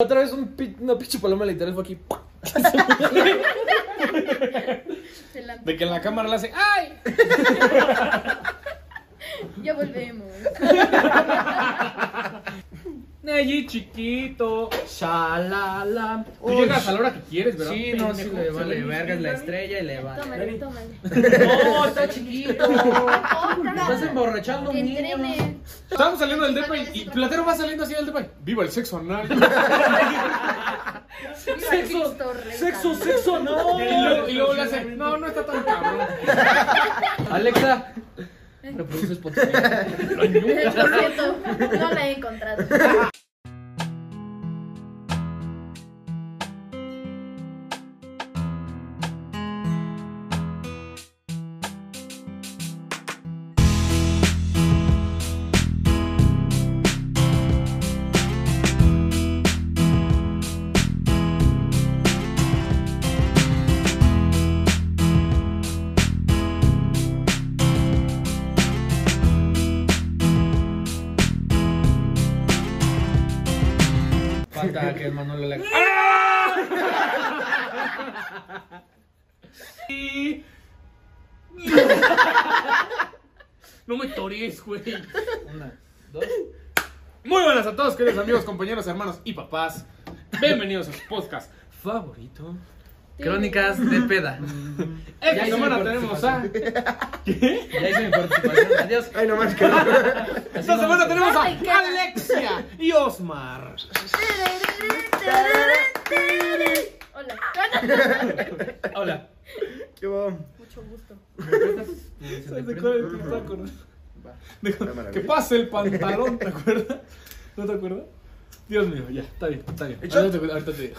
Otra vez un pi- una pinche paloma literal fue aquí. Se la- De que en la cámara le hace ¡Ay! Ya volvemos. Allí chiquito. Shalala. Tú Uy. llegas a la hora que quieres, ¿verdad? Sí, no, sí le vale Sí. verga, es la estrella y le vale. Tómale, tómale. No, está chiquito. Estás emborrachando un niño. Estábamos saliendo del depa y, y Platero va saliendo así del depa. y, ¡Viva el sexo anal! Rey. Sexo, sexo, no. y, luego, y luego le hace, no, no está tan cabrón. Alexa, reproduce Spotify. No la he encontrado. Que el Manolo le Y- No me torees, güey. Una, dos. Muy buenas a todos, queridos amigos, compañeros, hermanos y papás. Bienvenidos a su podcast favorito. Crónicas de peda. Esta Ya semana mi tenemos a. Ya hice mi participación. Adiós. Ay, no más que no. Esta semana tenemos a qué- Alexia y Osmar. Hola. Hola. ¿Qué hubo? Mucho gusto. ¿Sabes de cuál es el no? Qué maravilla. que pase el pantalón, ¿te acuerdas? ¿No te acuerdas? Dios mío, ya, está bien, está bien. Ahorita te, ahorita te digo.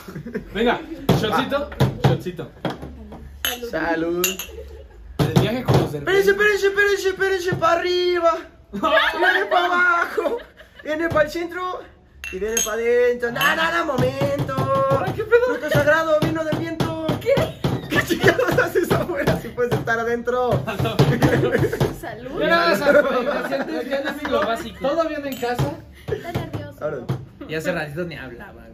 Venga, shotcito, shotcito. Salud. El viaje con los Espérense, espérense, espérense, espérense para arriba. Viene para abajo. Viene para el centro. Y viene para adentro. No, no, momento. Ay, ¿qué pedo? Fruto sagrado, vino del viento. ¿Qué? ¿Qué chingados haces afuera si puedes estar adentro? Salud. Mira, esa- Ya no es lo básico. ¿Todo bien en casa? Está nervioso. Y hace ratito ni hablaba.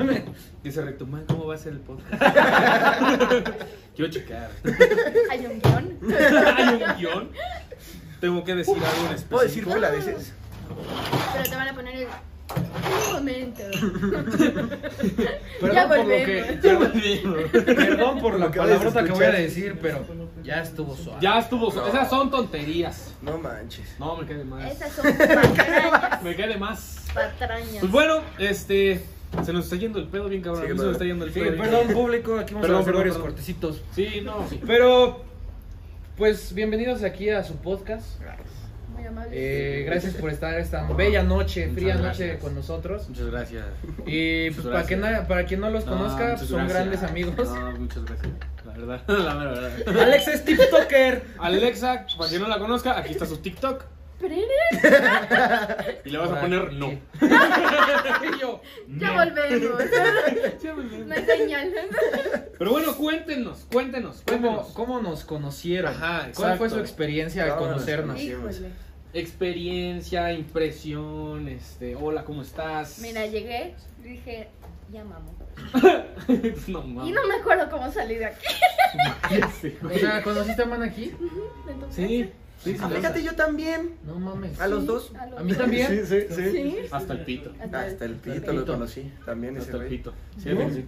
güey. Dice recto, man, ¿cómo va a ser el podcast? Quiero checar. Hay un guion. ¿Hay un guion? Tengo que decir algo en específico. ¿Puedo decir fula veces? Pero te van a poner el. Un momento. Perdón ya por lo que. Perdón por la palabrota que voy a decir, pero ya estuvo suave. Ya estuvo. Esas son tonterías. No manches. No, me cae de más. Esas son patrañas. Me cae de más. Patrañas. Pues bueno, este. Se nos está yendo el pedo bien cabrón. A mí Sí, se madre. está yendo el Sí, pedo. bien perdón, público, aquí vamos Perdón, a hacer perdón, varios perdón. cortecitos. Sí, no, sí. Pero, pues, bienvenidos aquí a su podcast. Muy amable. Eh, gracias por estar esta bella noche, Muchas fría gracias. noche con nosotros. Muchas gracias. Y pues Muchas para, na- para quien no los No, conozca, son gracias. grandes amigos. No, muchas gracias. La verdad, la mera verdad. Alex es TikToker. Alexa, para quien no la conozca, aquí está su TikTok. Y le vas a poner no. Y yo, Ya volvemos. No hay señal. Pero bueno, cuéntenos, cuéntenos, ¿cómo, cuéntenos. cómo nos conocieron? Ajá, ¿Cuál fue su experiencia al ¿Cómo nos conocernos? Híjole. Experiencia, impresión, este, hola, ¿cómo estás? Mira, llegué, dije, ya mamo. no mames. Y no me acuerdo cómo salí de aquí. Sí, O sea, ¿conociste a Man aquí? Entonces, Sí, sí, sí. Ah, Fíjate, yo también. No mames. A los dos. a lo- ¿A mí también? Sí, sí, sí. Sí. Hasta el pito. Hasta el pito Pito. lo conocí. También ese Hasta el güey. pito. Sí, ¿No? sí.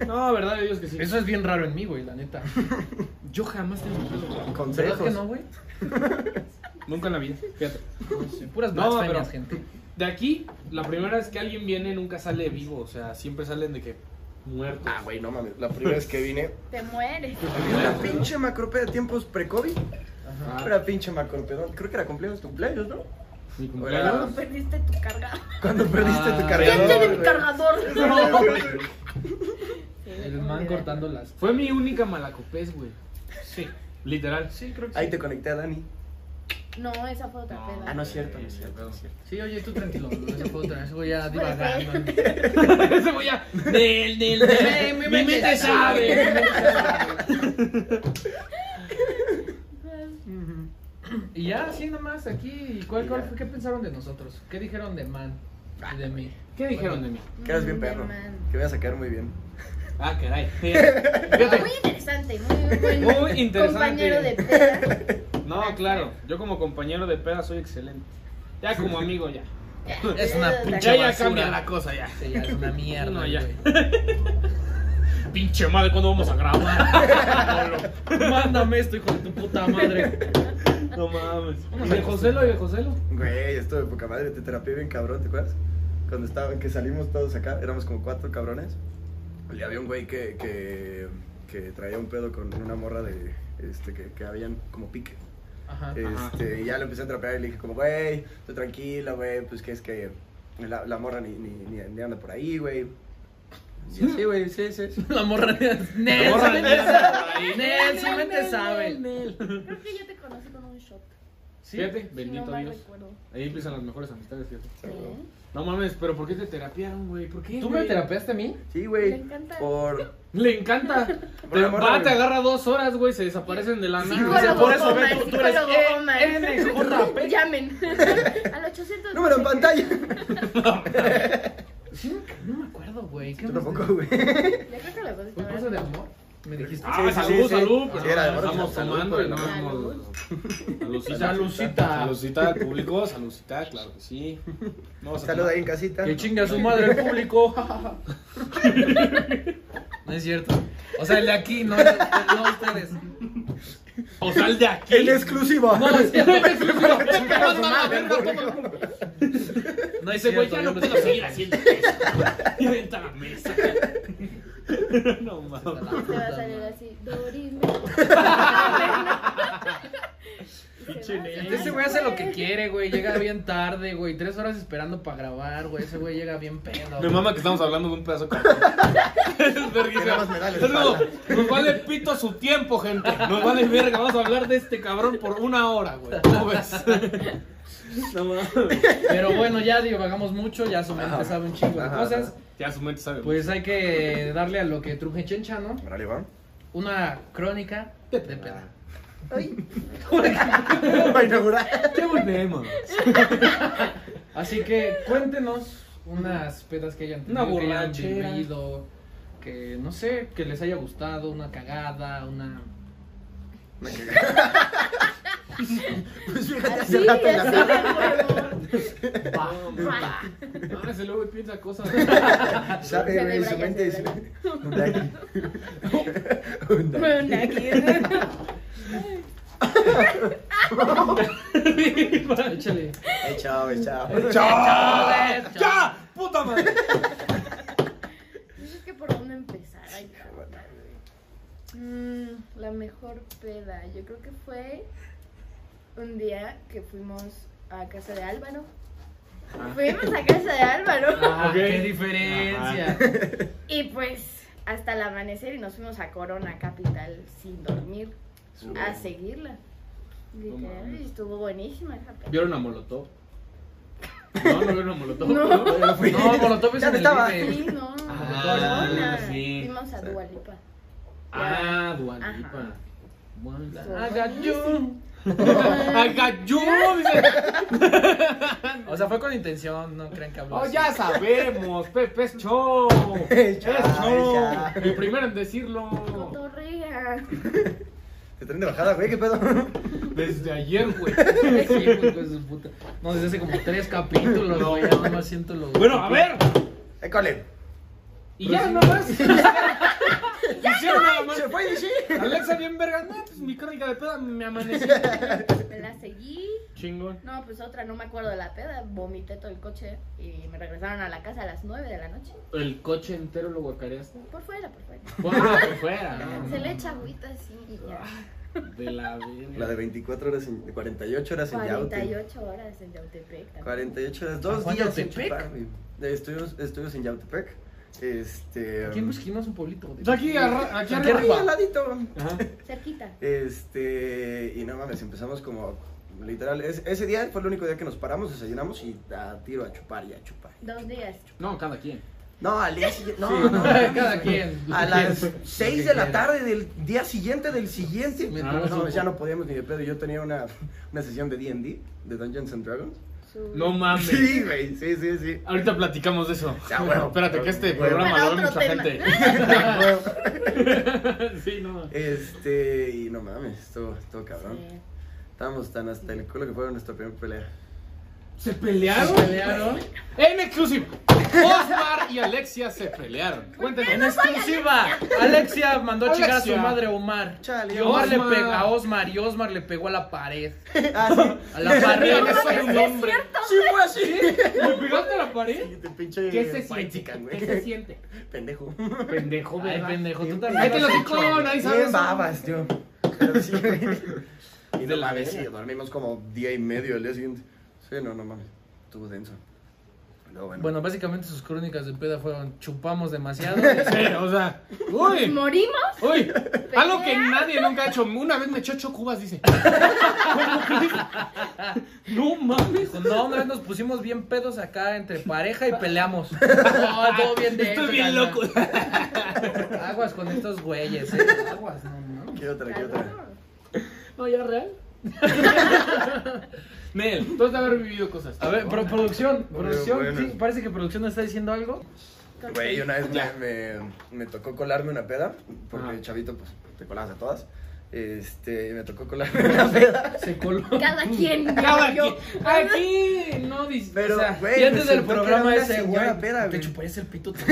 No, verdad de Dios que sí. Eso es bien raro en mí, güey, la neta. Yo jamás tengo pedo. ¿Verdad Consejos. que no, güey? Nunca en la vida. Fíjate. No puras No, blasfemias, pero- gente. De aquí, la primera vez que alguien viene nunca sale vivo. O sea, siempre salen de que muertos. Ah, güey, no mames. La primera vez que vine. Te mueres. Una pinche macropeda de tiempos pre-COVID. Ah, Una pinche macropedón. Creo que era cumpleaños tu cumpleaños, ¿no? mi Cuando cumpleaños. perdiste tu cargador. Cuando perdiste Ah, tu ¿Quién tiene cargador. mi cargador? El man cortando las. Fue mi única malacopés, güey. Sí, literal. Sí, creo que Ahí sí. te conecté a Dani. No, esa fue otra peda. Ah, no es cierto, no es cierto. Sí, oye, tú tranquilo. Ese fue otra. Ese güey ya Puede divagando. Ese güey ya. Del, del, del. Mi mente sabe. Y ya, así nomás aquí. ¿Cuál, cuál fue? ¿Qué pensaron de nosotros? ¿Qué dijeron de man? Y de mí. ¿Qué dijeron de mí? Que eres bien perro. Que voy a sacar muy bien. Ah, caray. Fíjate. muy interesante, muy buen Muy interesante. compañero de peda. No, claro. Yo como compañero de peda soy excelente. Ya como amigo, ya. Es una pinche Ya, ya basura. cambia la cosa, ya. Sí, ya es una mierda, No, ya. güey. Pinche madre, ¿cuándo vamos a grabar? Mándame esto, hijo de tu puta madre. no mames. ¿Y de Joselo y de Joselo? Güey, esto de poca madre, te terapié bien cabrón, ¿te acuerdas? Cuando estaban, que salimos todos acá, éramos como cuatro cabrones. Y había un güey que, que, que traía un pedo con una morra de, este, que, que habían como pique. Ajá. Este, y ya lo empecé a trapear y le dije como, güey, tú tranquila, güey, pues que es que la, la morra ni, ni, ni, ni anda por ahí, güey. Y así, güey, sí, sí, sí. La morra. Nel, sí Nel me. Nel, sí me te sabe. Creo que yo te conocí con un shot. Sí. Fíjate, bendito no Dios. recuerdo. Ahí empiezan las mejores amistades, fíjate. Sí. No mames, pero ¿por qué te terapiaron, güey? ¿Por qué? ¿Tú me terapeaste a mí? Sí, güey. encanta. Por. Le encanta. Te, va, te agarra dos horas, güey, se desaparecen de la Psicólogo nada. por eso, Beto, tú eres. NJP. Llamen. Al 800. Número en pantalla. No me acuerdo, güey. ¿Qué Yo me tampoco, güey. Ya creo que la cosa ¿Fue está cosa de amor? Me dijiste. Ah, salud, sí, salud. Pues, estamos tomando pues, y no no. vamos. Salucita. Salucita. Salucita al público, salucita, claro que sí. Salud ahí en casita. Que chingue a su madre el público. No es cierto. O sea, el de aquí, no, no ustedes. O sea, el de aquí. En exclusiva. No, es cierto. No es Ese güey cierto. ya no no puedo seguir haciendo esto. Y avienta la mesa. No mames. Se va a salir así. Dorime. Ese güey hace lo que quiere, güey. Llega bien tarde, güey. Tres horas esperando para grabar, güey. Ese güey llega bien pedo. Me mama que estamos hablando de un pedazo de. Es espalda. Nos vale pito su tiempo, gente. Nos vale verga. Vamos a hablar de este cabrón por una hora, güey. ¿Cómo ves? No mames. Pero bueno, ya divagamos mucho. Ya su mente Ajá. sabe un chingo de Ajá, cosas. ajá. Ya su mente sabe. Pues hay que darle a lo que truje chencha, ¿no? Va. Una crónica de peda. Ay. Para inaugurar. ¿Qué volvemos? Así que cuéntenos unas pedas que hayan Una tenido, que hayan borrachera. vivido, que no sé, que les haya gustado, una cagada, una... Me cagué. Pues fíjate, hace Así, rato en la así sala. de huevo. Va. Ah, ese luego piensa cosas. Sabe, güey, en su mente dice. Un daki. Un daki. Échale. Eh, chao, eh, chao. ¡Chao! ¡Ya! ¡Puta madre! No sé qué por dónde empezar. Ay. Mm, la mejor peda. Yo creo que fue un día que fuimos a casa de Álvaro. Fuimos a casa de Álvaro. Ah. ¡Qué diferencia! Y pues hasta el amanecer y nos fuimos a Corona Capital sin dormir a seguirla. Literal, y estuvo buenísima esa. ¿Vieron a Molotov? No, no vieron a Molotov. No. No fui. No, Molotov es en el estaba. Sí, no. Ah, Corona. sí. Fuimos a Dualipa. Ah, Dualipa. Haga yo. ¡Agayú! Dice. O sea, fue con intención, no crean que habló Oh, así. ya sabemos, Pepe es show. Es show. El primero en decirlo. Cotorrea. Te traen de bajada, güey, ¿qué pedo? Desde ayer, güey. Sí, güey, pues, de su puta. No, desde hace como tres capítulos, güey. Ya no más siento los. Bueno, a ver. École. Y ya nada más. Hicieron nada más. Se fue y sí. Alexa bien verga. No, pues mi crónica de peda me amanecí. Me la seguí. Chingón. No, pues otra, no me acuerdo de la peda. Vomité todo el coche y me regresaron a la casa a las 9 de la noche. El coche entero lo guacareaste. Por fuera, por fuera. Ah, por fuera. no, Se no. le echa agüita así y ya. De la. La de 24 horas, en, de 48 horas en Yaute. 48 horas en Yautepec. también. 48 horas, dos ¿Juan días en Yautepec? chupar, güey. De estudios, estudios en Yautepec. Este. Aquí en Busquino es un pueblito. Pues aquí, arra- aquí Aquí arriba. Al ladito. Ajá. Cerquita. Este. Y no mames, empezamos como. Literal, es- ese día fue el único día que nos paramos, desayunamos y a tiro a chupar y a chupar. Dos días. No, cada quien. No, al día siguiente. No, Sí, no. Cada quien. A las Lo 6 que de la tarde del día siguiente del siguiente. Me no, ya no podíamos ni de pedo. Yo tenía una, una sesión de DD, de Dungeons and Dragons. Su... No mames. Sí, güey, sí, sí, sí. Ahorita platicamos de eso. Ya, bueno. Espérate, que este Bueno. programa lo ve mucha tema. gente. sí, no. Este, y no mames, estuvo, estuvo cabrón. Sí. Estábamos tan hasta el culo que fue nuestra primera pelea. ¿Se pelearon? ¿Se pelearon? En exclusiva. Osmar y Alexia se pelearon. Cuéntenos. En exclusiva, Alexia mandó a chingar a su Alexia. madre a Omar. Chale, Y Omar le Osmar. pegó a Osmar y Osmar le pegó a la pared. Ah, sí. A la pared. Yo soy un hombre. Sí, fue así. ¿Le pegaste a la pared? Sí, te pinche ¿Qué se white siente? chican, güey. ¿Qué se siente? Pendejo. Pendejo, Ay, ¿verdad? pendejo, tú también. Ahí te lo has dijo, hecho. ahí sabes. Bien babas, yo. Pero sí, güey. Y De no la mames, sí, dormimos como día y medio al día siguiente. Sí, no, no mames. Estuvo denso. No, bueno. Bueno, básicamente sus crónicas de peda fueron chupamos demasiado. Sí, o sea. Uy. ¿Morimos? Uy, algo que nadie nunca ha hecho. Una vez me echó ocho cubas, dice. No mames. No, una vez nos pusimos bien pedos acá entre pareja y peleamos. No, todo bien denso, Estoy bien loco. Aguas con estos güeyes, eh. Aguas, no, no. ¿Qué otra, qué otra? No, ya real. Nel, tú has de haber vivido cosas. A ver, pro- producción, producción, bueno. sí, parece que producción nos está diciendo algo. Güey, una vez me, me, me tocó colarme una peda, porque Ajá. chavito, pues, te colabas a todas. Este, me tocó colarme una peda. Se coló. Cada quien. Cada yo. quien- Aquí no dice. Pero, o sea, güey, y antes me del programa ese, güey, peda, te güey. chuparías el pito.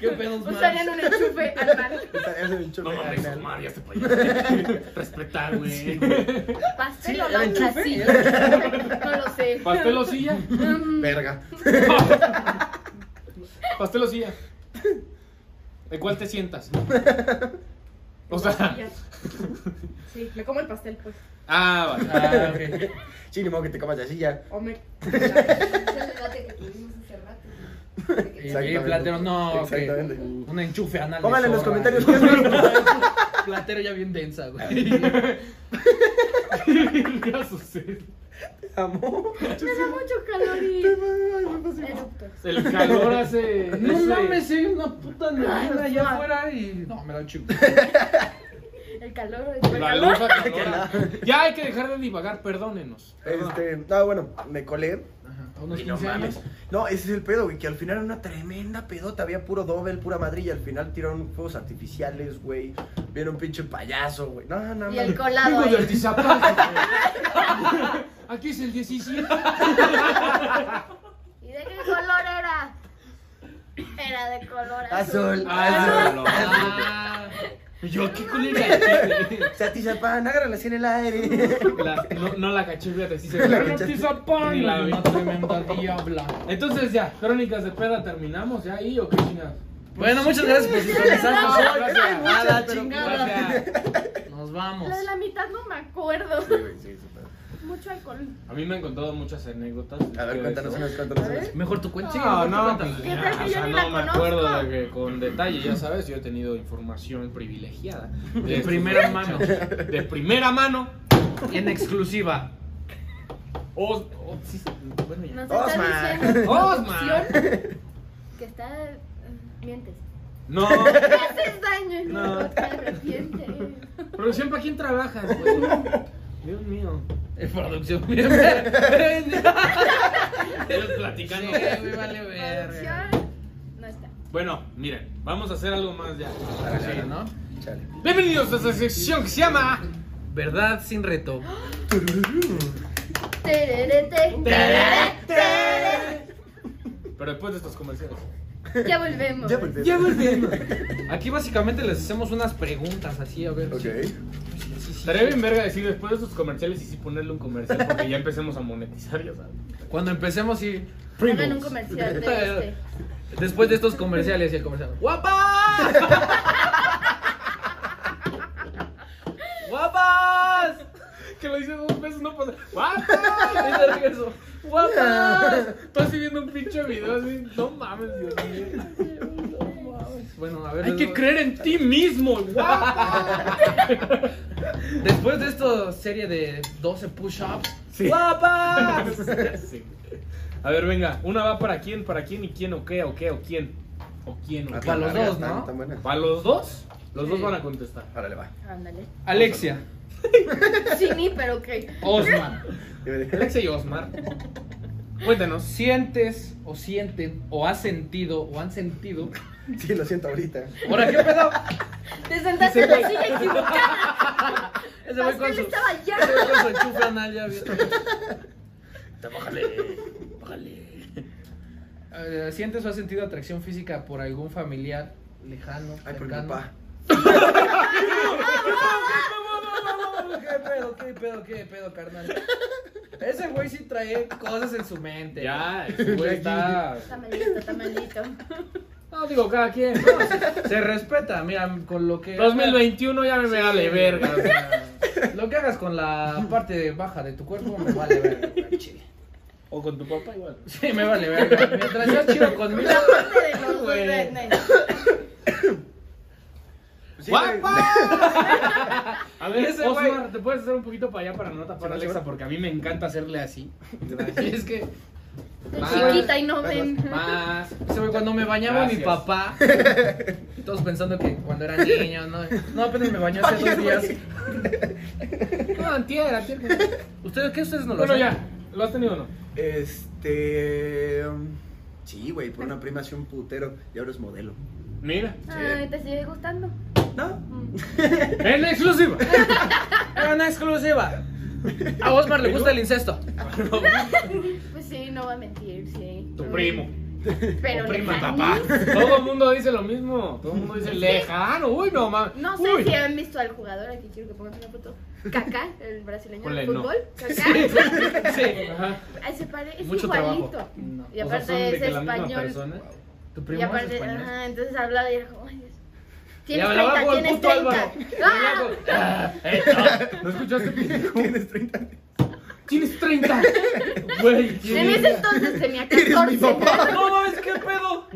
¿Qué pedos más? Usarían un enchufe al mal. Esa- ese me enchufé No mames, anal. Omar, ya se payaso. Respetar, güey. Pastel Sí, o la enchufe. silla. No lo sé. Pastel o silla. Mm, Verga. Pastel o silla. ¿De cuál te sientas? O sea. Sí, me como el pastel, pues. Ah, vale. Ah, ok. Sí, ni modo que te comas así ya. Homer. Es el debate que tuvimos hace rato. Y. Platero, no, Exactamente. un enchufe anal. Pónganle en los comentarios qué es. Platero ya bien densa, güey. ¿Qué sucede? Amo. Me da mucho calor y. El calor hace. No ese- mames, hay una puta neblina allá afuera y. No, me la chupo. El calor. El La calor. luz acalora. Ya hay que dejar de divagar, perdónenos. Perdón. Este, no, bueno, me colé. Unos Y no 15 años. mames. No, ese es el pedo, güey, que al final era una tremenda pedota. Había puro doble, pura madre. Y al final tiraron fuegos artificiales, güey. Viene un pinche payaso, güey. No, no, Y el colado Vengo de ahí. Atizapán. Aquí es el 17. ¿Y de qué color era? Era de color azul. Azul. Ah, Y yo, ¿qué colera? Satizapán, agárrala así en el aire. La- no, no la caché, fíjate, sí se ve. La cachaste. La vi. una tremenda diabla. Entonces ya, crónicas de peda terminamos ya ahí o qué chingados. Bueno, muchas gracias por sintonizarnos No, gracias. A la Pero chingada. gracias. Nos vamos. La de la mitad no me acuerdo. Sí, güey, sí, súper. Mucho alcohol. A mí me han contado muchas anécdotas. A ver, cuéntanos unas, cuéntanos unas. Mejor tu cuenta. No, no, pues, ¿Qué tal que o yo sea, ni no la me conozco? acuerdo de que con detalle, ya sabes, yo he tenido información privilegiada. De primera mano. De primera mano. En exclusiva. Os, o- sí, bueno, ya. Nos Osman. diciendo Osman. que está. eh, Mientes. No, haces daño no te arrepientes. producción, ¿para quién trabajas, güey? Dios mío. En producción. Bien. Ellos platicando. Sí, vale verga. No está. Bueno, miren, vamos a hacer algo más ya. Sí, ¿no? Chale. Bienvenidos a esta sección que se llama. Verdad sin reto. Pero después de estos comerciales. Ya volvemos. Ya volví. Ya volvemos. Aquí básicamente les hacemos unas preguntas así, a ver. Ok. Sí. Estaría bien verga decir después de estos comerciales y sí ponerle un comercial porque ya empecemos a monetizar, ya sabes. Cuando empecemos y. Un comercial de este. Después de estos comerciales y el comercial. ¡Guapas! ¡Guapas! Que lo hice dos veces, no pasa. ¡Guapa! Y de regreso. ¡Guapas! Estoy así viendo un pinche video así. No mames, Dios mío. Bueno, a ver. Hay que creer en ti mismo, guapa. Después de esta serie de 12 push-ups. Sí. ¡Guapas! Sí. A ver, venga. Una va para quién, para quién y quién o qué o qué o quién. O quién o qué. Para los dos, ¿no? ¿Para los dos? Los dos van a contestar. Órale, va. Ándale. Alexia, Sí, ni, pero ok. Osman, Alexia y Osmar. Cuéntanos. ¿sientes o sienten o has sentido o han sentido? Sí, lo siento ahorita. ¿Ahora qué pedo? Te sentaste en la silla equivocada. Ese güey con su, estaba allá. ese con su enchufe anal ya. Bájale, bájale. ¿Sientes o has sentido atracción física por algún familiar lejano? Ay, por mi cercano? papá. ¿Qué pedo, qué pedo, qué pedo, carnal? Ese güey sí trae cosas en su mente. Ya, ese güey está. Está malito, está malito. No, digo, cada quien. No, se, se respeta, mira, con lo que. 2021 ya me Sí, vale verga. o sea, Lo que hagas con la parte baja de tu cuerpo me vale verga, chile. O con tu papá igual. Sí, me vale verga. Mientras seas chido conmigo. La parte de los dos Güey. de- de- Sí. ¡Guapa! A ver, Ese güey- Osmar, ¿te puedes hacer un poquito para allá para no tapar a Alexa? Porque a mí me encanta hacerle así. Es que. chiquita y no ven. Más. Ese güey, cuando me bañaba mi papá, todos pensando que cuando era niño, no, no apenas me bañó hace dos días. No, antier, antier. ¿Ustedes qué? ¿Ustedes no lo Bueno, ya. ¿Lo has tenido o no? Este. um, Sí, güey, por una prima hace un putero y ahora es modelo. Mira. Ay, ¿te sigue gustando? ¿No? Mm. En exclusiva. Era una exclusiva. A Osmar le gusta el incesto. Pues sí, no va a mentir, sí. Tu primo. Pero Tu prima, papá. Todo el mundo dice lo mismo. Todo el mundo dice lejano. Uy, no mames. No sé Uy. si han visto al jugador, aquí quiero que pongan una foto. Kaká, el brasileño Ponle de no. fútbol. Kaká. Sí. Ajá. Ay, se pare, es Mucho igualito. trabajo. No. Y O sea, aparte son de es español. Tu Y primo es aparte, español. ajá, entonces hablaba y era como, ay. Y Tienes hablaba 30, como el tienes puto 30. Álvaro. ¡Ah! Ah, eh, no. ¿No escuchaste, pendejo? Tienes 30 años. Tienes 30. Güey. En ese entonces tenía Eres mi 14. papá. No mames, qué pedo.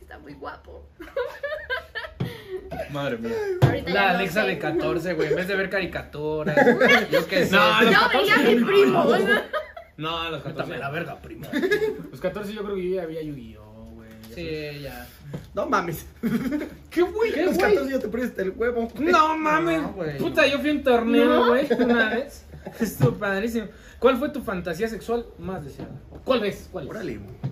Está muy guapo. Madre mía. Ahorita La Alexa sé. de 14, güey, en vez de ver caricaturas. Yo qué sé. No. Yo veía a mi primo. No, a los 14. Métame la verga, primo. Los 14 yo creo que yo ya había Yu-Gi-Oh, güey. Sí, ya. No mames. ¿Qué güey? ¿Qué? Los 14 ya te prestas el huevo. No mames. No, güey. Puta, yo fui a un torneo, ¿No? güey, una vez. Estuvo padrísimo. ¿Cuál fue tu fantasía sexual más deseada? ¿Cuál es? ¿Cuál es? Órale, güey.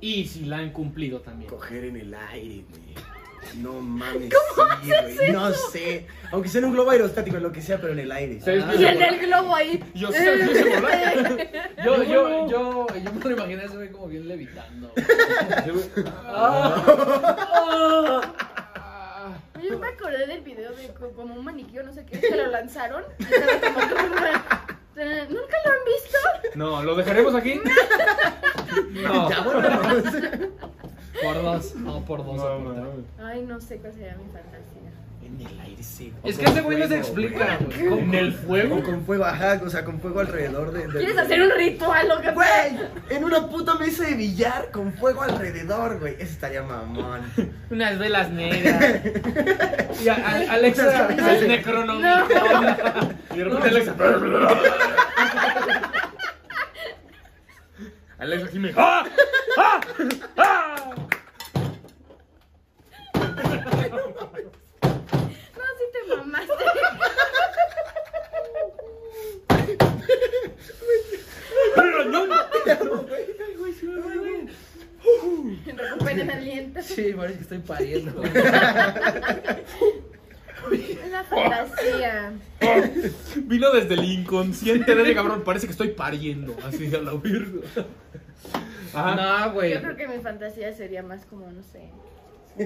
Y si la han cumplido también. Coger en el aire, güey. No mames. sí, güey. No sé. Aunque sea en un globo aerostático, lo que sea, pero en el aire. ¿Sabes Ah. qué Y se el globo ahí. Yo sabía que se voló. Yo, Yo- yo, yo, yo me lo imaginé ese güey como bien levitando. Güey. Yo me acordé del video de co- como un maniquí o no sé qué, que lo lanzaron. y estaba como que una- ¿Nunca lo han visto? No, ¿lo dejaremos aquí? No. Ya, vámonos. Por dos, no por dos. No, no, no. Ay, no sé cuál sería mi fantasía. En el aire, sí. Es que ese güey no se explica, güey. ¿En el fuego? O con fuego, ajá, o sea, con fuego alrededor de. de- ¿Quieres hacer un ritual o qué? Güey, en una puta mesa de billar con fuego alrededor, güey. Eso estaría mamón. Unas velas negras. Y a- a- Alexa, el necronomicon. Y de repente Alexa. Alexa Jiménez. ¡Ah! ¡Ah! ¡Ah! No, sí te mamaste. Recuperen aliento. Sí, parece que estoy pariendo. la fantasía. Vino desde el inconsciente de ese cabrón. Parece que estoy pariendo. Así a la virgo. Ajá. No, güey. Yo creo que mi fantasía sería más como, no sé,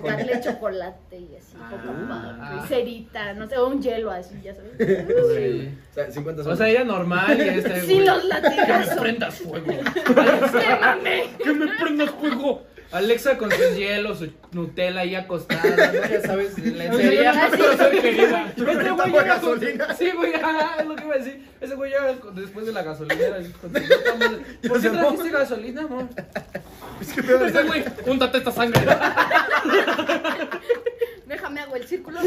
darle chocolate y así, Ah. poco, y cerita, no sé, o un hielo así, ya sabes. Sí. O sea, 50 O sea, ella normal y este Sin güey. los Que me latigazos. prendas fuego. ¡Que me prendas fuego! Alexa con sus hielos, su Nutella ahí acostada, ¿no? ya sabes, lencería. Sí. Este güey con- gasolina. Sí, güey, ajá, es lo que iba a decir. Ese güey llega con- después de la gasolinera. con. ¿Por qué trajiste gasolina, amor? Es que Ese güey, úntate esta sangre. Déjame hago el círculo.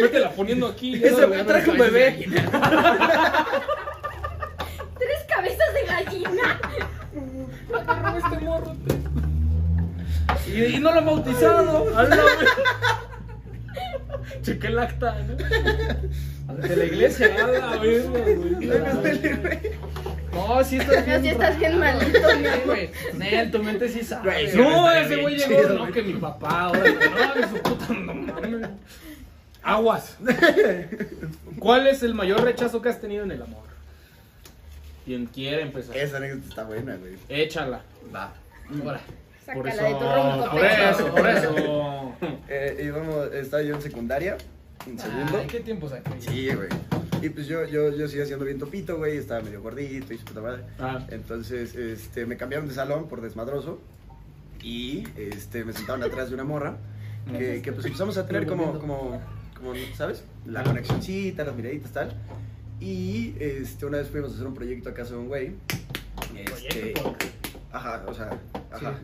Métela poniendo aquí. Ese güey traje un bebé. Tres cabezas de gallina. Este morro. Y, y no lo han bautizado. Chequé el acta, ¿no? De la iglesia. A la verga, güey. No, sí estás bien. No, sí estás bien malito, mi amor. güey. Nel, tu mente sí sabe. No, ese güey llegó. No, que mi papá, ahora. No, de su puta, no mames. Aguas. ¿Cuál es el mayor rechazo que has tenido en el amor? ¿Quién quiere empezar? Esa anécdota está buena, güey. Échala. Va. Ahora. Por eso, de tu ronco por eso, por eso. Eh, íbamos, estaba yo en secundaria, en segundo. Ay, ¿qué tiempo saca? Sí, güey. Y pues yo, yo, yo seguía siendo bien topito, güey, estaba medio gordito y su puta madre. Ah. Entonces, este, me cambiaron de salón por desmadroso y, este, me sentaron atrás de una morra que, que pues empezamos a tener como, como, como, ¿sabes? La conexioncita, las miraditas, tal. Y, este, una vez fuimos a hacer un proyecto a casa de un güey. Este, ajá, o sea, ajá.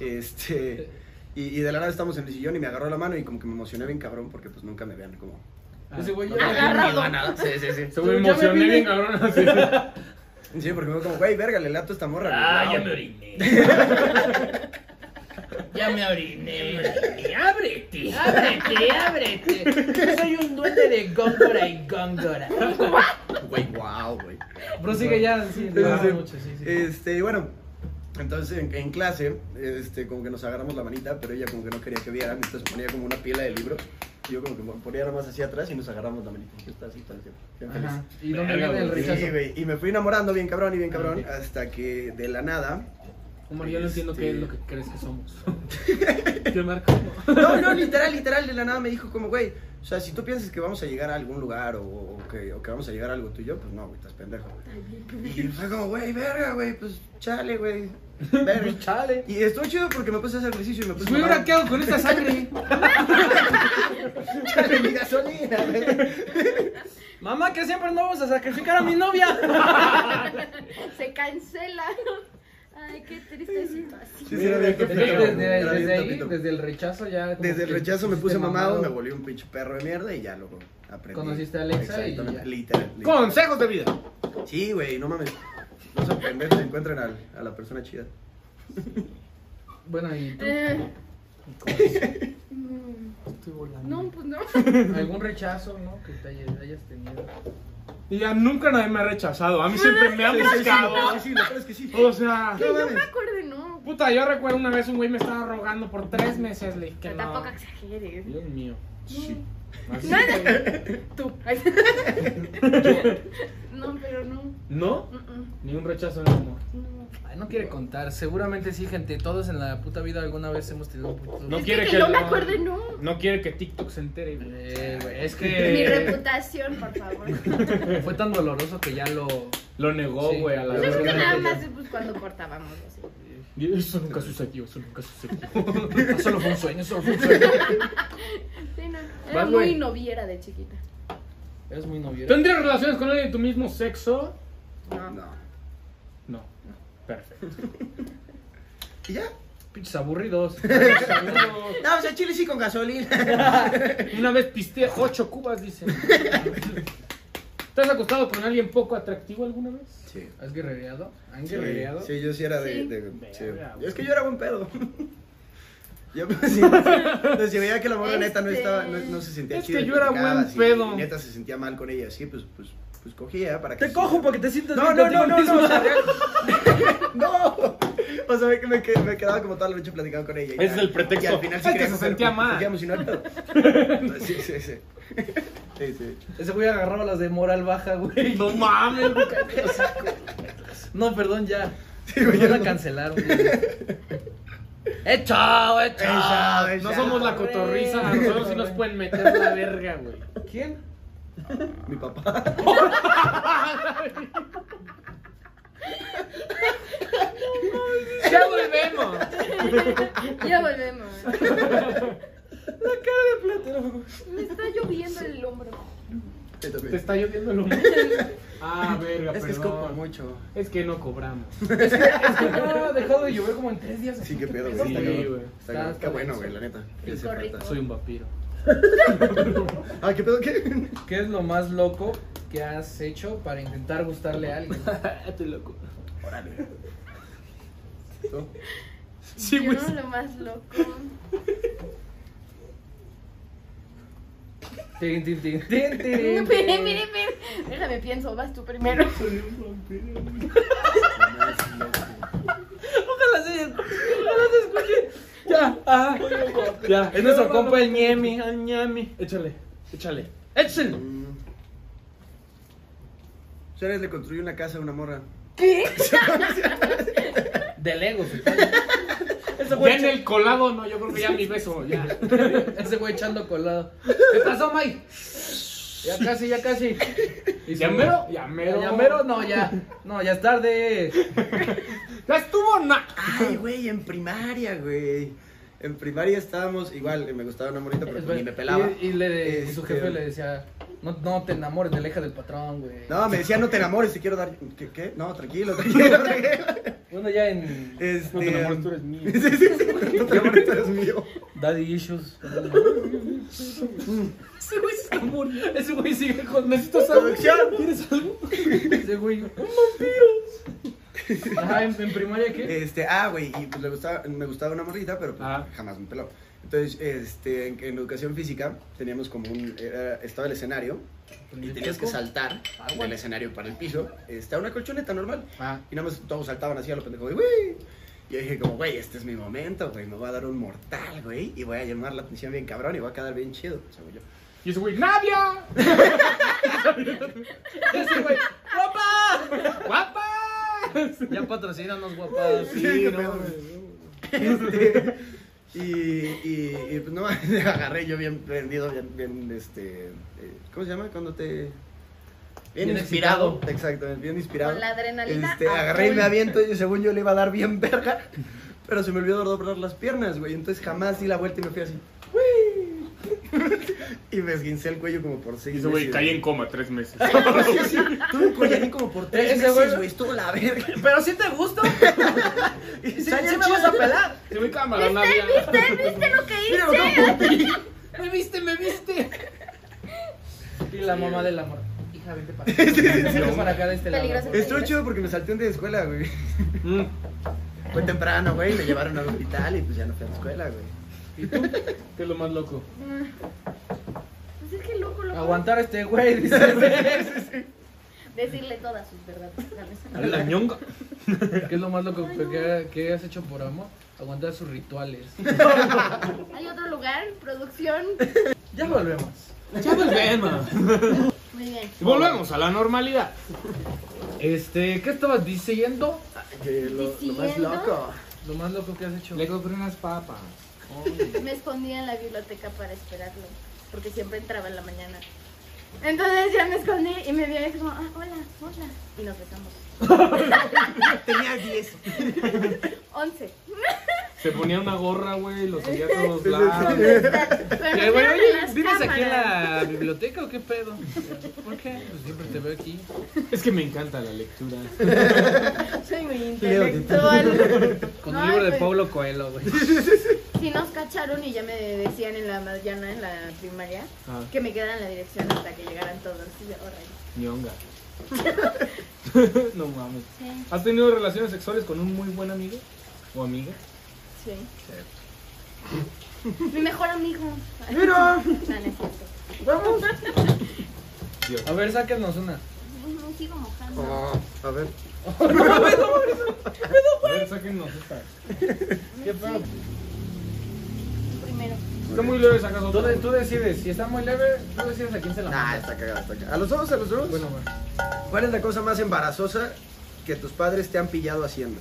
Este, y, y de la nada estamos en el sillón y me agarró la mano y como que me emocioné bien cabrón porque pues nunca me vean como... Ese güey Ah, ya- Agarrado. nada. Sí, sí, sí. Se me emocioné bien, cabrón. así. Sí, porque me fue como, güey, verga, le lato esta morra. Ah, ya me oriné. Ya me oriné. Ábrete. Ábrete, ábrete. Soy un duende de Góngora y Góngora. Güey, wow, güey. Prosigue ya, sí, le sí. mucho, sí, sí. Este, y bueno, entonces en, en clase, este, como que nos agarramos la manita, pero ella como que no quería que vieran, entonces ponía como una pila de libros. Y yo como que me ponía nada más hacia atrás y nos agarramos la manita. Yo estaba así, todo el feliz. Ajá. ¿Y dónde Verga, viene el güey. Sí, güey, y me fui enamorando bien cabrón y bien cabrón, Ok. hasta que de la nada... Omar, yo no entiendo Este- qué es lo que crees que somos. ¿Qué marca? No, no, literal, literal, de la nada me dijo como, güey, o sea, si tú piensas que vamos a llegar a algún lugar o, o que, o que vamos a llegar a algo tú y yo, pues no, güey, estás pendejo, güey. Y fue como, güey, verga, güey, pues chale, güey. Verga. Chale. Y estuvo chido porque me puse a hacer ejercicio y me puse Güey, a ¿ahora qué hago con esta sangre? Chale mi gasolina, güey. Mamá, que siempre no vamos a sacrificar a mi novia. Se cancela. Ay, qué triste situación. Sí, Desde, ahí, el rechazo ya. como Desde el rechazo me puse mamado, me volví un pinche perro de mierda y ya luego aprendí. Conociste a Alexa y ya. literal. literal. Consejos de vida. Sí, güey, no mames. No se pendejos, encuentren al- a la persona chida. Bueno, ¿y tú? Eh, mm, Estoy volando. No, pues no. ¿Algún rechazo, no? Que te hayas tenido. Y ya nunca nadie me ha rechazado. A mí siempre me han buscado. Sí, es que sí. O sea, Que yo me acuerde, no. puta, yo recuerdo una vez un güey me estaba rogando por tres meses. Le dije que no. tampoco exageres. Dios mío. Sí. Así Nada. que- Tú. No, pero no. ¿No? Mm, mm, Ni un rechazo en el amor. No. Ay, no quiere contar. Seguramente sí, gente. Todos en la puta vida alguna vez hemos tenido un puto. No Es quiere que, que yo me acuerde, no. No quiere que TikTok se entere. güey. Eh, güey, es Mi que reputación, por favor. fue tan doloroso que ya lo. Lo negó, Sí. güey, a la Yo creo que nada más es pues, cuando cortábamos así. Y Eso nunca sucedió, eso nunca sucedió. Solo fue un sueño, solo fue un sueño. Sí, no. Era Vas, muy güey. noviera de chiquita. Eres muy novio. ¿Tendrías relaciones con alguien de tu mismo sexo? No. No. No. Perfecto. ¿Y ya? Pinches aburridos. No, o sea, chile sí con gasolina. Una vez pisteé ocho cubas, dice. ¿Te has acostado con alguien poco atractivo alguna vez? Sí. ¿Has guerrereado? ¿Han Sí, guerrereado? sí, yo sí era de. Sí. de- sí. Es que yo era buen pedo. Yo pues, sí, pues, si veía que la morra neta no Este- estaba, no, no se sentía Es chida. que yo era platicaba, buen pedo. Neta se sentía mal con ella, así, pues, pues, pues cogía para que. Te cojo porque te sientes No, bien no, no, no, mismo. no, o sea, real- no. O sea, me, me, me quedaba como toda la noche platicando con ella. Ese es el pretexto. Y al final sí Es que se hacer- sentía mal. no. Sí, sí, sí. Sí, sí. Ese güey agarraba las de moral baja, güey. No mames, güey. No, perdón, ya. Sí, güey, ya ya la no. cancelaron. ¡Hecho! ¡Hecho! Esa, No somos la cotorriza, a nosotros sí nos pueden meter la verga, güey. ¿Quién? Mi papá. Ya volvemos. Ya volvemos. La cara de platero. Me está lloviendo el hombro. Te está lloviendo el humo. Ah, verga, Es que es como mucho. Es que no cobramos. Es que no ha dejado de llover como en tres días. Sí, qué pedo, Sí, güey. Está bueno, güey, la neta. Soy un vampiro. Ah, ¿qué pedo? ¿Qué? ¿Qué es lo más loco que has hecho para intentar gustarle a alguien? Estoy loco. Órale. ¿Tú? Sí, Yo güey. lo más loco. Tin, tin, tin, tin, tin, Mire, mire, mire. Déjame pienso, vas tú primero. Ojalá se, ojalá se escuche. Ajá. Ya, es nuestro compa el ñemi, el ñemi. Échale, échale. Échale. Mm. Suárez le construyó una casa a una morra. De Lego. Ese güey, en el colado, no, yo creo que ya mi beso, ya. ese güey echando colado. ¿Qué pasó, Mike? Ya casi, ya casi. Y ¿Ya mero? Ya mero. Ya mero, no, ya. No, ya es tarde. Ya estuvo, na. Ay, güey, en primaria, güey. En primaria estábamos, igual, me gustaba una morrita, pero pues ni me pelaba. Y, y le, y su Este- jefe le decía, no, no te enamores de la hija del patrón, güey. No, me decía, no te enamores, te quiero dar... ¿Qué? qué? No, tranquilo, tranquilo, tranquilo. Bueno, ya en Este... No te enamores, tú eres mío. Sí, sí, sí, no te enamores, tú eres mío. Daddy Issues. Ese güey se murió. Ese güey sigue con ¿Necesitas algo? ¿Quieres algo? Ese güey. Ajá, ¿en, en primaria qué? Este, ah, güey, y pues le gustaba, me gustaba una morrita, pero pues, Ah. jamás me peló. Entonces, este, en, en educación física teníamos como un, era- estaba el escenario y tenías que saltar del escenario para el piso, está una colchoneta normal. Ah. Y nada más todos saltaban así a lo pendejo, güey. Y yo dije como, güey, este es mi momento, güey, me voy a dar un mortal, güey, y voy a llamar la atención bien cabrón y voy a quedar bien chido, según yo. Y ese güey, ¡Nadia! Ese güey. ¡Guapa! ¡Guapa! Ya patrocínanos, guapa. Sí, Sí, no. Este, y, y, y, pues no, agarré yo bien prendido, bien, bien, este, eh, ¿cómo se llama? Cuando te... Bien, Bien inspirado. Exactamente, bien inspirado. Con la adrenalina Este, a agarré y me aviento y según yo le iba a dar bien verga, pero se me olvidó doblar las piernas, güey. Entonces jamás di la vuelta y me fui así. Y me esguincé el cuello como por seis Y ese güey meses. caí en coma tres meses. Sí, sí, Tuve un collarín como por tres Ese meses, güey- güey. Estuvo la verga. Pero si te gusta. Y Sí, sí, me vas a pelar. Ese güey cámara, Nadia. ¿Viste? ¿Viste lo que Mira, hice? Me viste, me viste. Y la mamá del amor. Hija, vente para acá. Vente para acá de este lado. Peligroso. Estuvo chido porque me salté un día de escuela, güey. Mm. Fue temprano, güey. Me llevaron al hospital y pues ya no fui a la escuela, güey. ¿Y tú? ¿Qué es lo más loco? Pues es que loco, loco. Aguantar a este güey, dice. Decirle todas sus verdades. A la ñonga. ¿Qué es lo más loco que, que has hecho por amor? Aguantar sus rituales. Hay otro lugar, producción. Ya volvemos. Ya volvemos. Muy bien. Y volvemos a la normalidad. Este, ¿qué estabas diciendo? Que lo, lo más loco. Lo más loco que has hecho. Le compré unas papas. Me escondía en la biblioteca para esperarlo. Porque siempre entraba en la mañana. Entonces ya me escondí y me vio y dijo, ah, hola, hola. Y nos besamos. Tenía 10. 11. Se ponía una gorra, güey, lo seguía a todos lados. ¿Qué, güey? Oye, ¿vives aquí en la biblioteca o qué pedo? ¿Por qué? Pues siempre te veo aquí. Es que me encanta la lectura. Soy muy Leo, intelectual. Con un libro de pues, Paulo Coelho, güey. Sí nos cacharon y ya me decían en la mañana, en la primaria, Ah, que me quedara en la dirección hasta que llegaran todos. Y yo, "Oh, ñonga. no mames. Sí, ¿Has tenido relaciones sexuales con un muy buen amigo o amiga? sí. Mi mejor amigo. Mira. No, no. Vamos. Dios. A ver, sáquenos una. Me sigo mojando. Oh, a ver. A ver, sáquennos esta. ¿Qué pedo? Primero. Está muy leve, Tú, otra. de- tú decides, si está muy leve, tú decides a quién se la Nah, manda. está cagada, está cagada. A los dos, a los dos. Bueno, bueno. ¿Cuál es la cosa más embarazosa que tus padres te han pillado haciendo?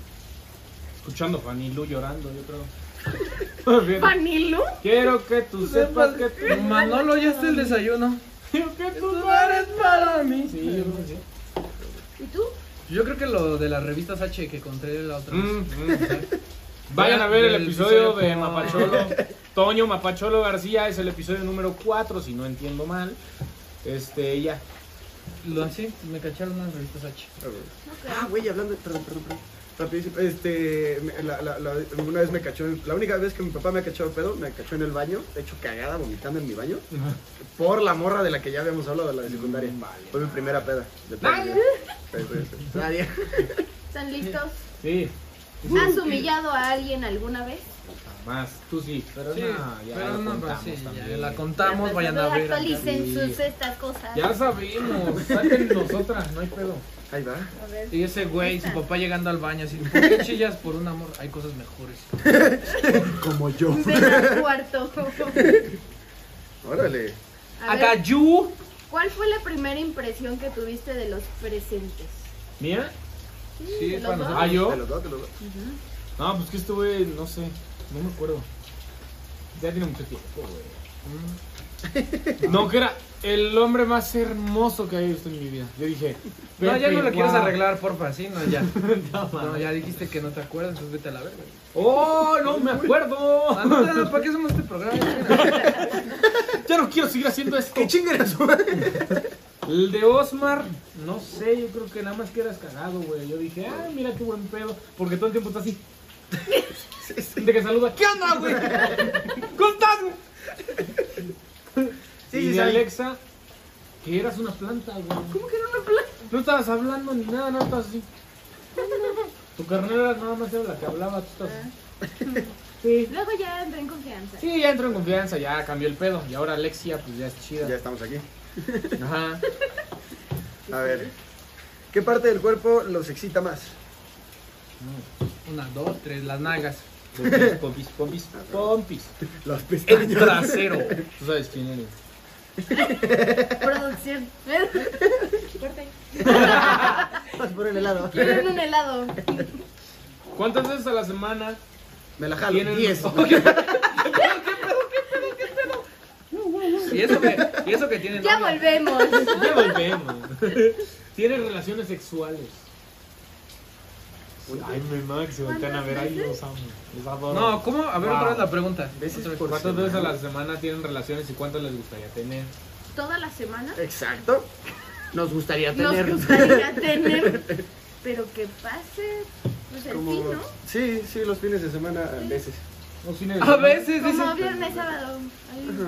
Escuchando Fanny Lu llorando, yo creo. Bien. ¿Panilu? Quiero que tú sepas que tú. Manolo, ya está el desayuno. Quiero que tú Tú eres para mí. Sí, yo creo que sí. ¿Y tú? Yo creo que lo de las revistas H que encontré la otra vez. Mm, mm. Vayan a ver el Del episodio episodio de como- Mapacholo. Toño Mapacholo García es el episodio número 4, si no entiendo mal. Este, ya. Lo así, me cacharon unas revistas H. Ah, güey, hablando. Perdón, perdón, perdón. Rapidísimo. Este. La, la, la- una vez me cachó. La única vez que mi papá me ha cachado pedo, me cachó en el baño. De hecho, cagada, vomitando en mi baño. Por la morra de la que ya habíamos hablado, de la de secundaria. Fue mi primera peda. De. ¿Están listos? Sí. ¿Has humillado a alguien alguna vez? Más, tú sí, pero Sí, no, ya pero lo no, contamos pues ya también. la contamos, vayan a ver. Actualicen Sí. sus estas cosas. Ya sabemos, saquen nosotras, no hay pedo. Ahí va. A ver. Y ese güey, su papá llegando al baño así, ¿por qué chillas por un amor? Hay cosas mejores. Como yo. Ven al cuarto. Órale. A ver, Acá, you. ¿Cuál fue la primera impresión que tuviste de los presentes? ¿Mía? Sí, para nosotros. Ah, yo. De los dos, de los dos. Ujú. No, pues que estuve, no sé, no me acuerdo. Ya tiene mucho tiempo, güey. No, que era el hombre más hermoso que haya visto en mi vida. Yo dije, No, ya no lo quieres arreglar, porfa, sí, no, ya. No, ya dijiste que no te acuerdas, entonces vete a la verga. ¡Oh, no me acuerdo! Ah, no, no, ¿para qué hacemos este programa? Ya no quiero seguir haciendo esto. ¡Qué chinguen El de Osmar, no sé, yo creo que nada más que eras cagado, güey. Yo dije, ah, mira qué buen pedo. Porque todo el tiempo está así. De que saluda, ¿qué onda, güey? ¿Cómo estás, güey? Sí, y sí, de sí. Alexa, que eras una planta, güey. ¿Cómo que era una planta? No estabas hablando ni nada, no estabas así. Tu carnera nada más era la que hablaba, tú estás así. Sí. Luego ya entré en confianza. Sí, ya entró en confianza, ya cambió el pedo. Y ahora Alexia, pues ya es chida. Ya estamos aquí. Ajá. A ver. ¿Qué parte del cuerpo los excita más? Una, dos, tres, las nalgas. Pompis, pompis, pompis, pompis. Los El pestañas. trasero. Tú sabes quién eres. Producción. Corte. Vas por el helado. Quieren un helado. ¿Cuántas veces a la semana Me la jalo. tienen 10. Y eso que, y eso que tiene Ya novia. volvemos. Ya volvemos. Tienen relaciones sexuales. Ay, me mama que se voltean a ver. Ay, los amo. Les adoro. No, ¿cómo? A ver Wow. otra vez la pregunta. Veces Otra vez. por ¿Cuántas veces a la semana tienen relaciones y cuántas les gustaría tener? Toda la semana Exacto. Nos gustaría nos tener. gustaría tener. Pero que pase. Pues el Como- fin, ¿no? Sí, sí, los fines de semana a veces. Los fines de A veces Como viernes, sábado. Ahí.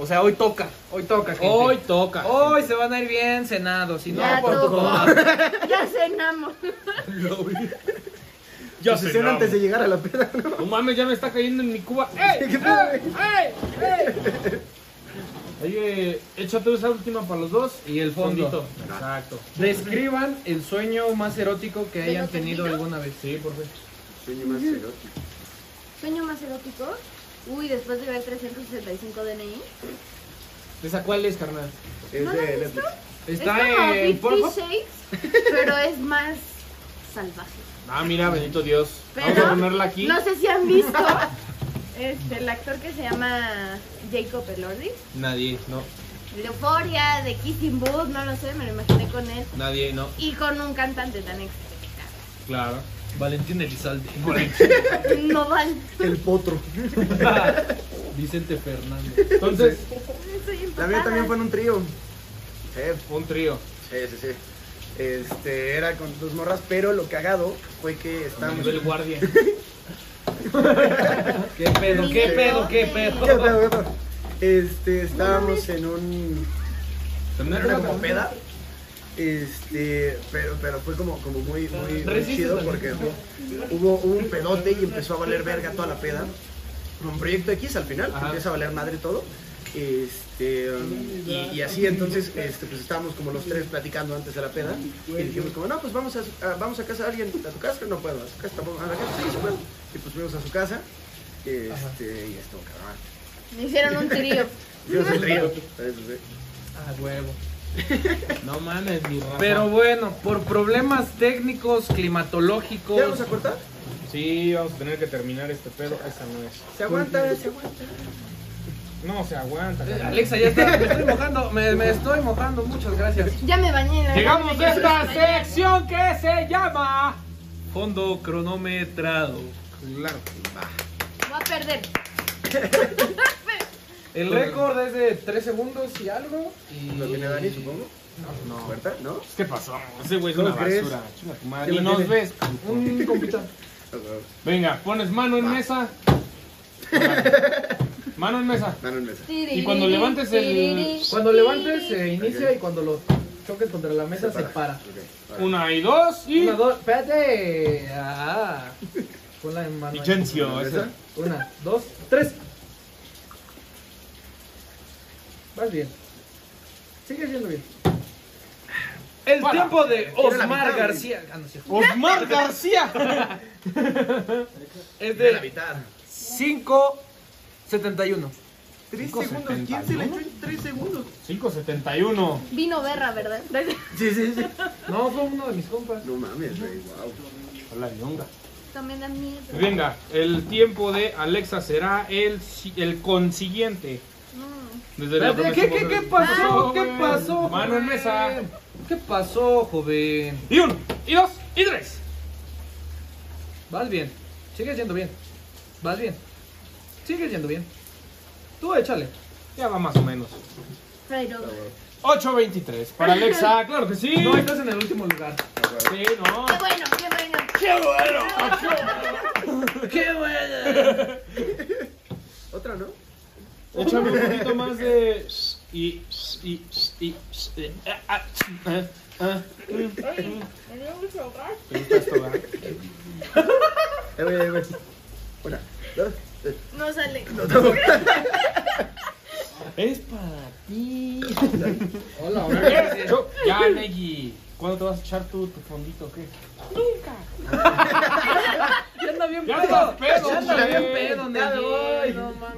O sea, hoy toca. Hoy toca, gente. Hoy toca. Hoy se van a ir bien cenados. Si no, Ya por favor. Ya cenamos. Ya Se cenan antes de llegar a la peda, ¿no? No mames, ya me está cayendo en mi cuba. ¡Ey! ¡Ey! ¡Ey! Oye, échate esa última para los dos. Y el fondo. Fondito. Exacto. Describan el sueño más erótico que ¿De hayan tenido alguna vez. Sí, por favor. Sueño más erótico. ¿Sueño más erótico? Uy, después de ver 365 DNI. ¿Esa cuál es, carnal? Es ¿No de Netflix. Está es como en Pornhub. Pero es más salvaje. Ah, mira, bendito Dios. Pero Vamos a ponerla aquí. no sé si han visto este, el actor que se llama Jacob Elordi. Nadie, no. De Euphoria, de Kissing Booth, no lo sé, me lo imaginé con él. Nadie, no. Y con un cantante tan extra. Claro. Valentín Elizalde. No van. El potro. Vicente Fernández. Entonces, La mía también fue en un trío. Sí, un trío. sí, sí, sí. Este, era con dos morras, pero lo cagado fue que estábamos... Nivel guardia. ¿Qué pedo? ¿Qué pedo? ¿Qué pedo? ¿Qué pedo, qué pedo? Este, estábamos en un... ¿No Era una como peda. Este, pero, pero fue como, como muy, muy, chido porque hubo, hubo un pedote y empezó a valer verga toda la peda. Un proyecto X al final, Ajá. empieza a valer madre todo. Este, um, y, y así entonces, este, pues estábamos como los tres platicando antes de la peda. Y dijimos como, no, pues vamos a, a- vamos a casa de alguien, a tu casa, no puedo, a su casa tampoco, a la casa, sí, sí puedo. Y pues fuimos a su casa. Este, y estuvo cabrón. Me hicieron un trío. Yo soy trío. Eso sí. Ah, huevo. No mames, mi raza. Pero bueno, por problemas técnicos, climatológicos. ¿Ya vamos a cortar? Sí, vamos a tener que terminar este pedo. Esa no es. Se aguanta, se aguanta. No, se aguanta. Eh. Alexa, ya está. Me estoy mojando. Me, me estoy mojando. Muchas gracias. Ya me bañé. la Llegamos a esta sección que se llama. Fondo cronometrado. Claro. Voy a perder. El récord es de 3 segundos y algo. Y... Lo tiene Dani, supongo. No. ¿Puerta? ¿No? ¿Qué pasó? Ese güey es una basura. Chinga tu madre. ¿Qué Y nos ves. Un compita. Venga, pones mano en mesa. Mano en mesa. Mano en mesa. Y cuando levantes el- Cuando levantes se inicia y cuando lo choques contra la mesa, se para. Una y dos y. Una, dos, espérate. Ah. Ponla en mano. Vicencio, ¿Una esa. Una, dos, tres. Vas bien. Sigue siendo bien. El Para. tiempo de la Osmar mitad. García. Ah, no cierto. Osmar García. Es De la de mitad. 5.71. Tres 5.71. segundos. ¿Quién se le echó en tres segundos? 571. Vino Berra, ¿verdad? Sí, sí, sí. No, fue uno de mis compas. No mames, güey, wow. Hola, Yonga. También da miedo. Venga, el tiempo de Alexa será el, si- el consiguiente. Desde la Espérate, ¿Qué, qué, qué pasó? ¿Qué pasó? Mano en joven? mesa. ¿Qué pasó, joven? Y uno, y dos, y tres. Vas bien. Sigue yendo bien. Vas bien. Sigue yendo bien. Tú échale. Ya va más o menos. Pero. 8.23. Para Alexa, claro que sí. No, estás en el último lugar. Sí, no. Qué bueno, qué bueno. ¡Qué bueno! Otra, ¿no? Échame un poquito más de. Y. Y. Y. Una, dos, tres. No sale. No, no. Es para ti. Hola, hola. Ya, Neggy. ¿Cuándo te vas a echar tu fondito o qué? Nunca. ya anda bien pedo. Ya anda bien pedo, Neggy.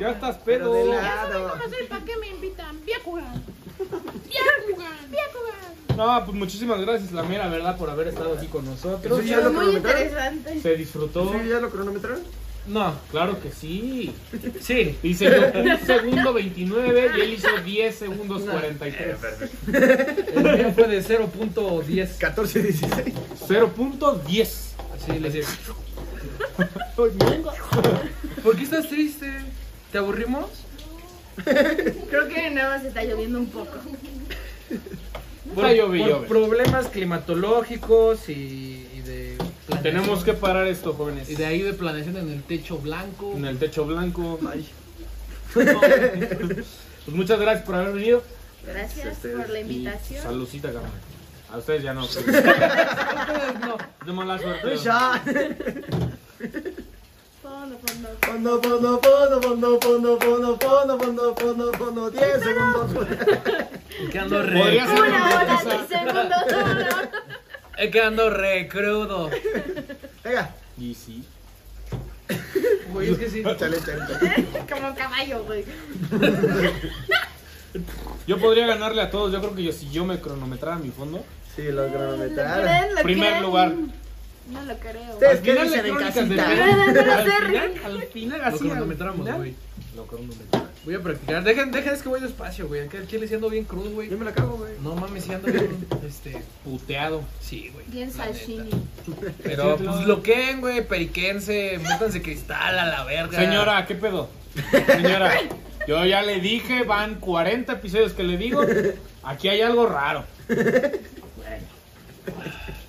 Ya estás Pero pedo. de lado. ¿Para qué me invitan? Voy a jugar. Voy a jugar. Voy a jugar. No, pues muchísimas gracias, la mera verdad, por haber estado aquí con nosotros. Sí, ya lo Muy cronometraron. interesante. Se disfrutó. ¿Sí, ya lo cronometraron? No. Claro que sí. Sí. Dice yo un segundo 29 y él hizo 10 segundos 43. El mío fue de 0.10. 14, 16. 0.10. Así le decía. ¿Por qué estás triste? ¿Te aburrimos? Creo que nada más está lloviendo un poco. Por, Está llovi- por llove. problemas climatológicos y, y de planeación. Tenemos que parar esto, jóvenes. Y de ahí de planeación en el techo blanco. En el techo blanco. Ay. Pues muchas gracias por haber venido. Gracias Ustedes. por la invitación. saludcita, carnal. A ustedes ya no. Ustedes no. De mala suerte. Ya. Fondo, fondo. Fondo, fondo, fondo, fondo, fondo, fondo, fondo, fondo, fondo, fondo, 10 segundos. Es que ando Podría re, Una hora, esa. seis segundos. Una. es que ando re crudo. Venga. Y sí. Güey, es que sí. Chale, chale, chale. Como caballo, güey. Yo podría ganarle a todos. Yo creo que yo, si yo me cronometrara mi fondo. Sí, lo ¿Lo cronometraron. creen? ¿Lo Primer creen? lugar. No lo creo. Ustedes Al qué final dicen de en casita. Al final, al final, Lo así. al cronometramos, güey. Lo cronometramos. Voy a practicar. Dejen, dejen, es que voy despacio, güey. Aquí sí ando bien crudo, güey. Yo me la cago, güey. No mames, sí ando bien, este... Puteado. Sí, güey. Bien sashimi. Pero, pues, lo que, güey, periquense, métanse cristal a la verga. Señora, ¿qué pedo? Señora, yo ya le dije, van 40 episodios que le digo, aquí hay algo raro.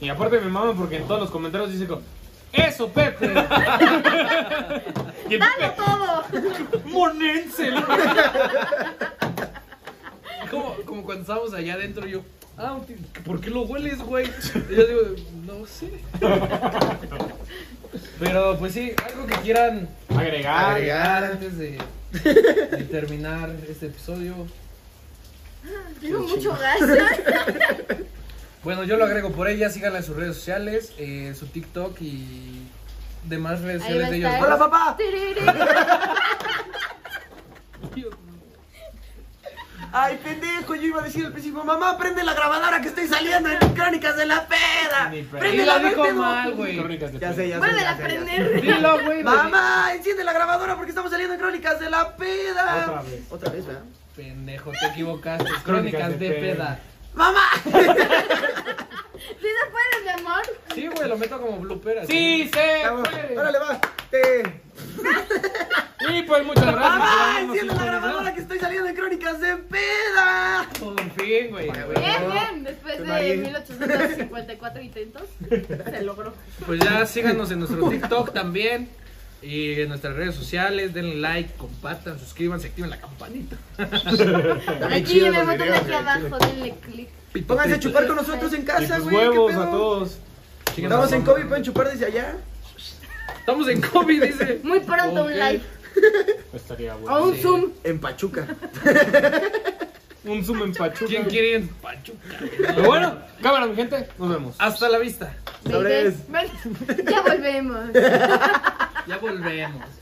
Y aparte me maman porque en todos los comentarios dice como, eso Pepe. y el ¡Dalo Pepe, todo! monense. Como, como cuando estábamos allá adentro, yo... Ah, un tío, ¿por qué lo hueles, güey? Y yo digo, no sé. Pero, pues sí, algo que quieran Agregar. agregar antes de, de terminar este episodio. Tengo mucho gas. Bueno, yo lo agrego por ella, síganla en sus redes sociales, eh, su TikTok y demás redes Ahí va sociales a de ellos. estar. ¡Hola, papá! Ay, pendejo, yo iba a decir al principio, mamá, prende la grabadora que estoy saliendo en Crónicas de la Peda. Ni Y Préndela, lo dijo mal, güey. Crónicas de Ya sé, ya sé. Vuelve ya a sé, ya sé. aprender. Dilo, güey. Mamá, enciende la grabadora porque estamos saliendo en Crónicas de la Peda. Otra vez. Otra vez, ¿verdad? Pendejo, te equivocaste. Crónicas de peda. ¡Mamá! ¿Sí se puede, mi amor? Sí, güey, lo meto como blooper. así. Sí, se Vamos, puede. órale, va. Te... Y pues muchas gracias. por ¡Mamá, habernos enciende la grabadora que estoy saliendo en Crónicas de Peda! Por fin, güey. Bien, bien. Después Está de bien. 1854 intentos, se logró. Pues ya síganos en nuestro TikTok también. Y en nuestras redes sociales, denle like, compartan, suscríbanse, activen la campanita. Aquí en el botón de aquí güey, abajo, denle click. Y pónganse a chupar con nosotros en casa, güey. ¿qué huevos a todos. Estamos en COVID, pueden chupar desde allá. Estamos en COVID, dice. Muy pronto un live. Estaría O bueno. un Sí. zoom. En Pachuca. Un zoom en Pachuca. ¿Quién quiere ir en Pachuca? Pero bueno, cámara, mi gente. Nos vemos. Hasta la vista. Ya volvemos. Ya volvemos.